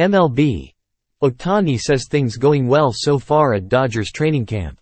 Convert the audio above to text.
MLB. Otani says things going well so far at Dodgers training camp.